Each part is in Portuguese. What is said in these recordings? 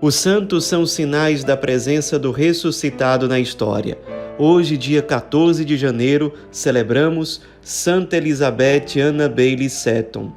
Os santos são sinais da presença do ressuscitado na história. Hoje, dia 14 de janeiro, celebramos Santa Elizabeth Anna Bailey Seton.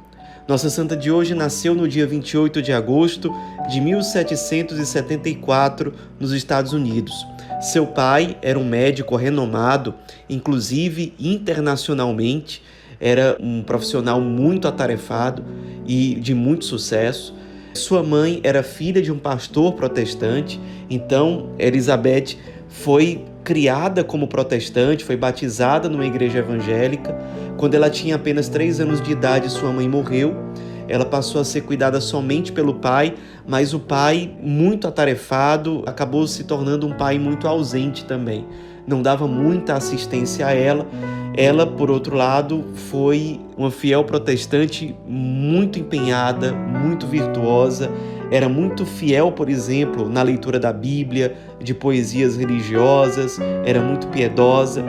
Nossa santa de hoje nasceu no dia 28 de agosto de 1774, nos Estados Unidos. Seu pai era um médico renomado, inclusive internacionalmente, era um profissional muito atarefado e de muito sucesso. Sua mãe era filha de um pastor protestante, então Elizabeth foi criada como protestante, foi batizada numa igreja evangélica. Quando ela tinha apenas três anos de idade, sua mãe morreu. Ela passou a ser cuidada somente pelo pai, mas o pai, muito atarefado, acabou se tornando um pai muito ausente também. Não dava muita assistência a ela ela, por outro lado, foi uma fiel protestante muito empenhada, muito virtuosa, era muito fiel, por exemplo, na leitura da Bíblia, de poesias religiosas, era muito piedosa.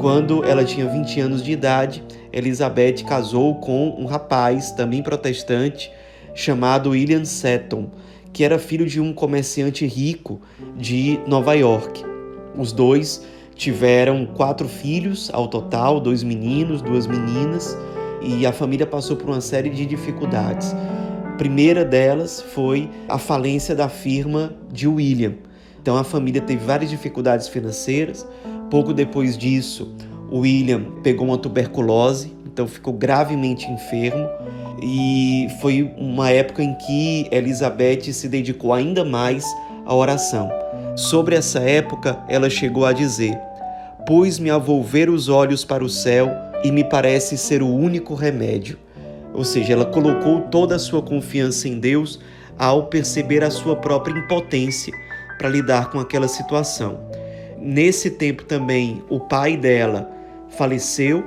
Quando ela tinha 20 anos de idade, Elizabeth casou com um rapaz, também protestante, chamado William Seton, que era filho de um comerciante rico de Nova York. Os dois Tiveram quatro filhos ao total, dois meninos, duas meninas, e a família passou por uma série de dificuldades. A primeira delas foi a falência da firma de William. Então a família teve várias dificuldades financeiras. Pouco depois disso, William pegou uma tuberculose, então ficou gravemente enfermo. E foi uma época em que Elizabeth se dedicou ainda mais à oração. Sobre essa época, ela chegou a dizer: Pus-me a volver os olhos para o céu e me parece ser o único remédio. Ou seja, ela colocou toda a sua confiança em Deus ao perceber a sua própria impotência para lidar com aquela situação. Nesse tempo também, o pai dela faleceu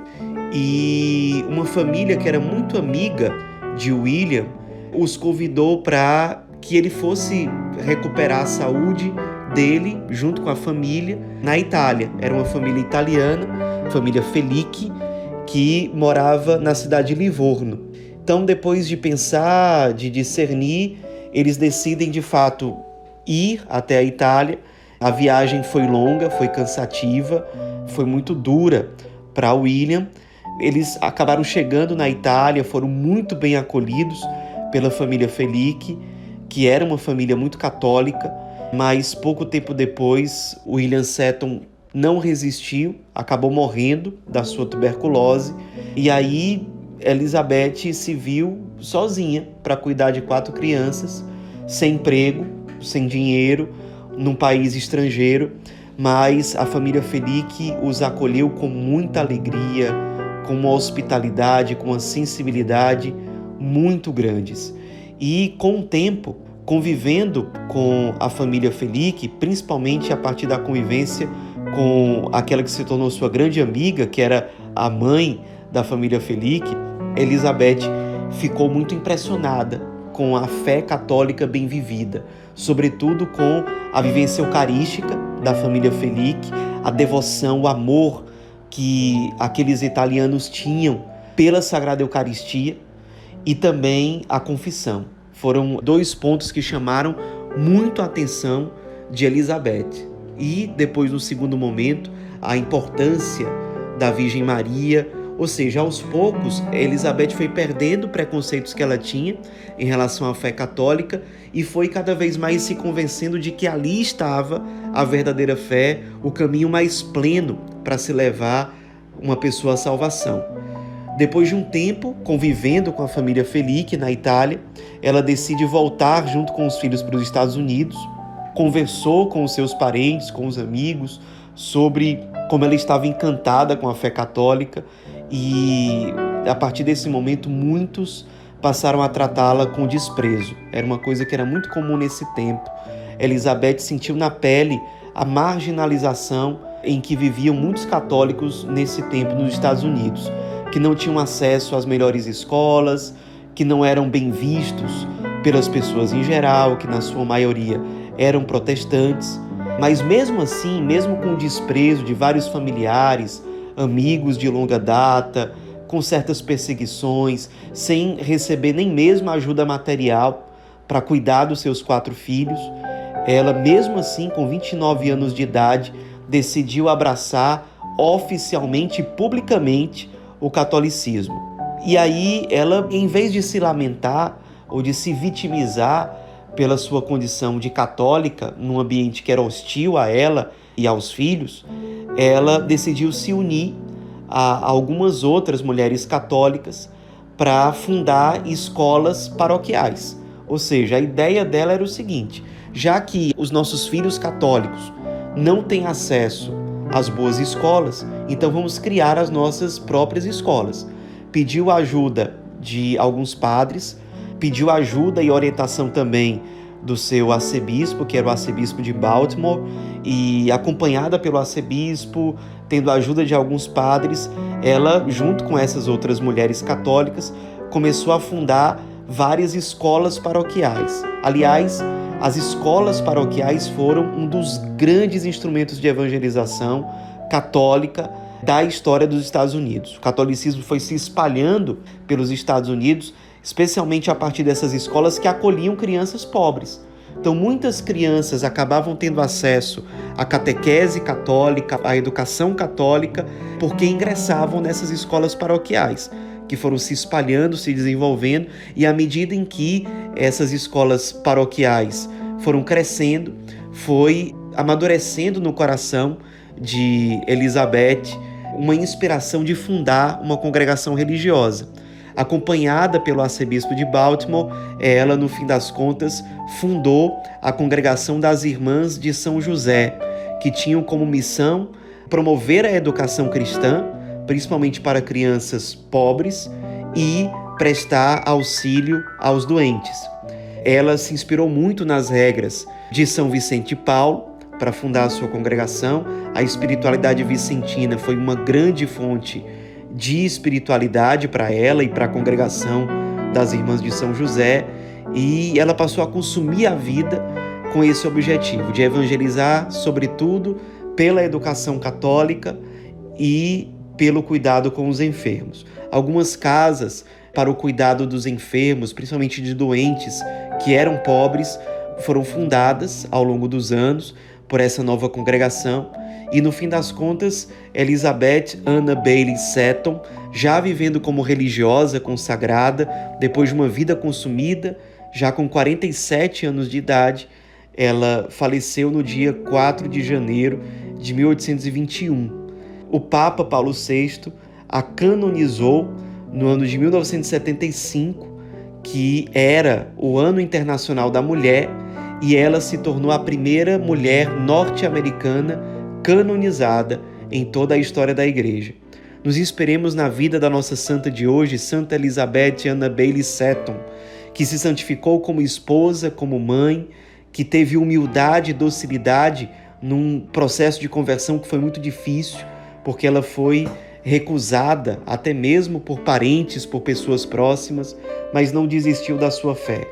e uma família que era muito amiga de William os convidou para que ele fosse recuperar a saúde dele, junto com a família, na Itália. Era uma família italiana, família Felice, que morava na cidade de Livorno. Então, depois de pensar, de discernir, eles decidem de fato ir até a Itália. A viagem foi longa, foi cansativa, foi muito dura para William. Eles acabaram chegando na Itália, foram muito bem acolhidos pela família Felice, que era uma família muito católica mas pouco tempo depois, William Seton não resistiu, acabou morrendo da sua tuberculose, e aí Elizabeth se viu sozinha para cuidar de quatro crianças, sem emprego, sem dinheiro, num país estrangeiro, mas a família Felique os acolheu com muita alegria, com uma hospitalidade, com uma sensibilidade muito grandes. E com o tempo, convivendo com a família Felique, principalmente a partir da convivência com aquela que se tornou sua grande amiga, que era a mãe da família Felique, Elizabeth ficou muito impressionada com a fé católica bem vivida, sobretudo com a vivência eucarística da família Felique, a devoção, o amor que aqueles italianos tinham pela Sagrada Eucaristia e também a confissão foram dois pontos que chamaram muito a atenção de Elizabeth. E depois, no segundo momento, a importância da Virgem Maria, ou seja, aos poucos, Elizabeth foi perdendo preconceitos que ela tinha em relação à fé católica e foi cada vez mais se convencendo de que ali estava a verdadeira fé, o caminho mais pleno para se levar uma pessoa à salvação. Depois de um tempo convivendo com a família Felique na Itália, ela decide voltar junto com os filhos para os Estados Unidos. Conversou com os seus parentes, com os amigos, sobre como ela estava encantada com a fé católica e a partir desse momento muitos passaram a tratá-la com desprezo. Era uma coisa que era muito comum nesse tempo. Elizabeth sentiu na pele a marginalização em que viviam muitos católicos nesse tempo nos Estados Unidos que não tinham acesso às melhores escolas, que não eram bem vistos pelas pessoas em geral, que na sua maioria eram protestantes. Mas mesmo assim, mesmo com o desprezo de vários familiares, amigos de longa data, com certas perseguições, sem receber nem mesmo ajuda material para cuidar dos seus quatro filhos. Ela, mesmo assim, com 29 anos de idade, decidiu abraçar oficialmente e publicamente o catolicismo. E aí ela, em vez de se lamentar ou de se vitimizar pela sua condição de católica num ambiente que era hostil a ela e aos filhos, ela decidiu se unir a algumas outras mulheres católicas para fundar escolas paroquiais. Ou seja, a ideia dela era o seguinte: já que os nossos filhos católicos não têm acesso às boas escolas, então vamos criar as nossas próprias escolas pediu ajuda de alguns padres, pediu ajuda e orientação também do seu arcebispo, que era o arcebispo de Baltimore, e acompanhada pelo arcebispo, tendo a ajuda de alguns padres, ela, junto com essas outras mulheres católicas, começou a fundar várias escolas paroquiais. Aliás, as escolas paroquiais foram um dos grandes instrumentos de evangelização católica da história dos Estados Unidos. O catolicismo foi se espalhando pelos Estados Unidos, especialmente a partir dessas escolas que acolhiam crianças pobres. Então, muitas crianças acabavam tendo acesso à catequese católica, à educação católica, porque ingressavam nessas escolas paroquiais, que foram se espalhando, se desenvolvendo, e à medida em que essas escolas paroquiais foram crescendo, foi amadurecendo no coração de Elizabeth uma inspiração de fundar uma congregação religiosa. Acompanhada pelo arcebispo de Baltimore, ela, no fim das contas, fundou a Congregação das Irmãs de São José, que tinham como missão promover a educação cristã, principalmente para crianças pobres, e prestar auxílio aos doentes. Ela se inspirou muito nas regras de São Vicente de Paulo para fundar a sua congregação. A espiritualidade vicentina foi uma grande fonte de espiritualidade para ela e para a congregação das Irmãs de São José, e ela passou a consumir a vida com esse objetivo de evangelizar, sobretudo pela educação católica e pelo cuidado com os enfermos. Algumas casas para o cuidado dos enfermos, principalmente de doentes que eram pobres, foram fundadas ao longo dos anos por essa nova congregação. E no fim das contas, Elizabeth Anna Bailey Seton, já vivendo como religiosa consagrada, depois de uma vida consumida, já com 47 anos de idade, ela faleceu no dia 4 de janeiro de 1821. O Papa Paulo VI a canonizou no ano de 1975, que era o Ano Internacional da Mulher e ela se tornou a primeira mulher norte-americana canonizada em toda a história da Igreja. Nos inspiremos na vida da nossa santa de hoje, Santa Elizabeth Anna Bailey Seton, que se santificou como esposa, como mãe, que teve humildade e docilidade num processo de conversão que foi muito difícil, porque ela foi recusada até mesmo por parentes, por pessoas próximas, mas não desistiu da sua fé.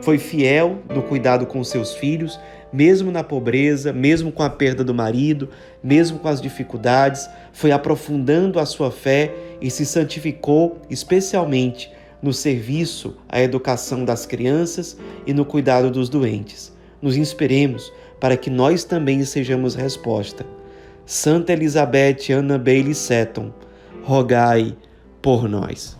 Foi fiel no cuidado com seus filhos, mesmo na pobreza, mesmo com a perda do marido, mesmo com as dificuldades, foi aprofundando a sua fé e se santificou especialmente no serviço à educação das crianças e no cuidado dos doentes. Nos inspiremos para que nós também sejamos resposta. Santa Elizabeth Anna Bailey Seton, rogai por nós.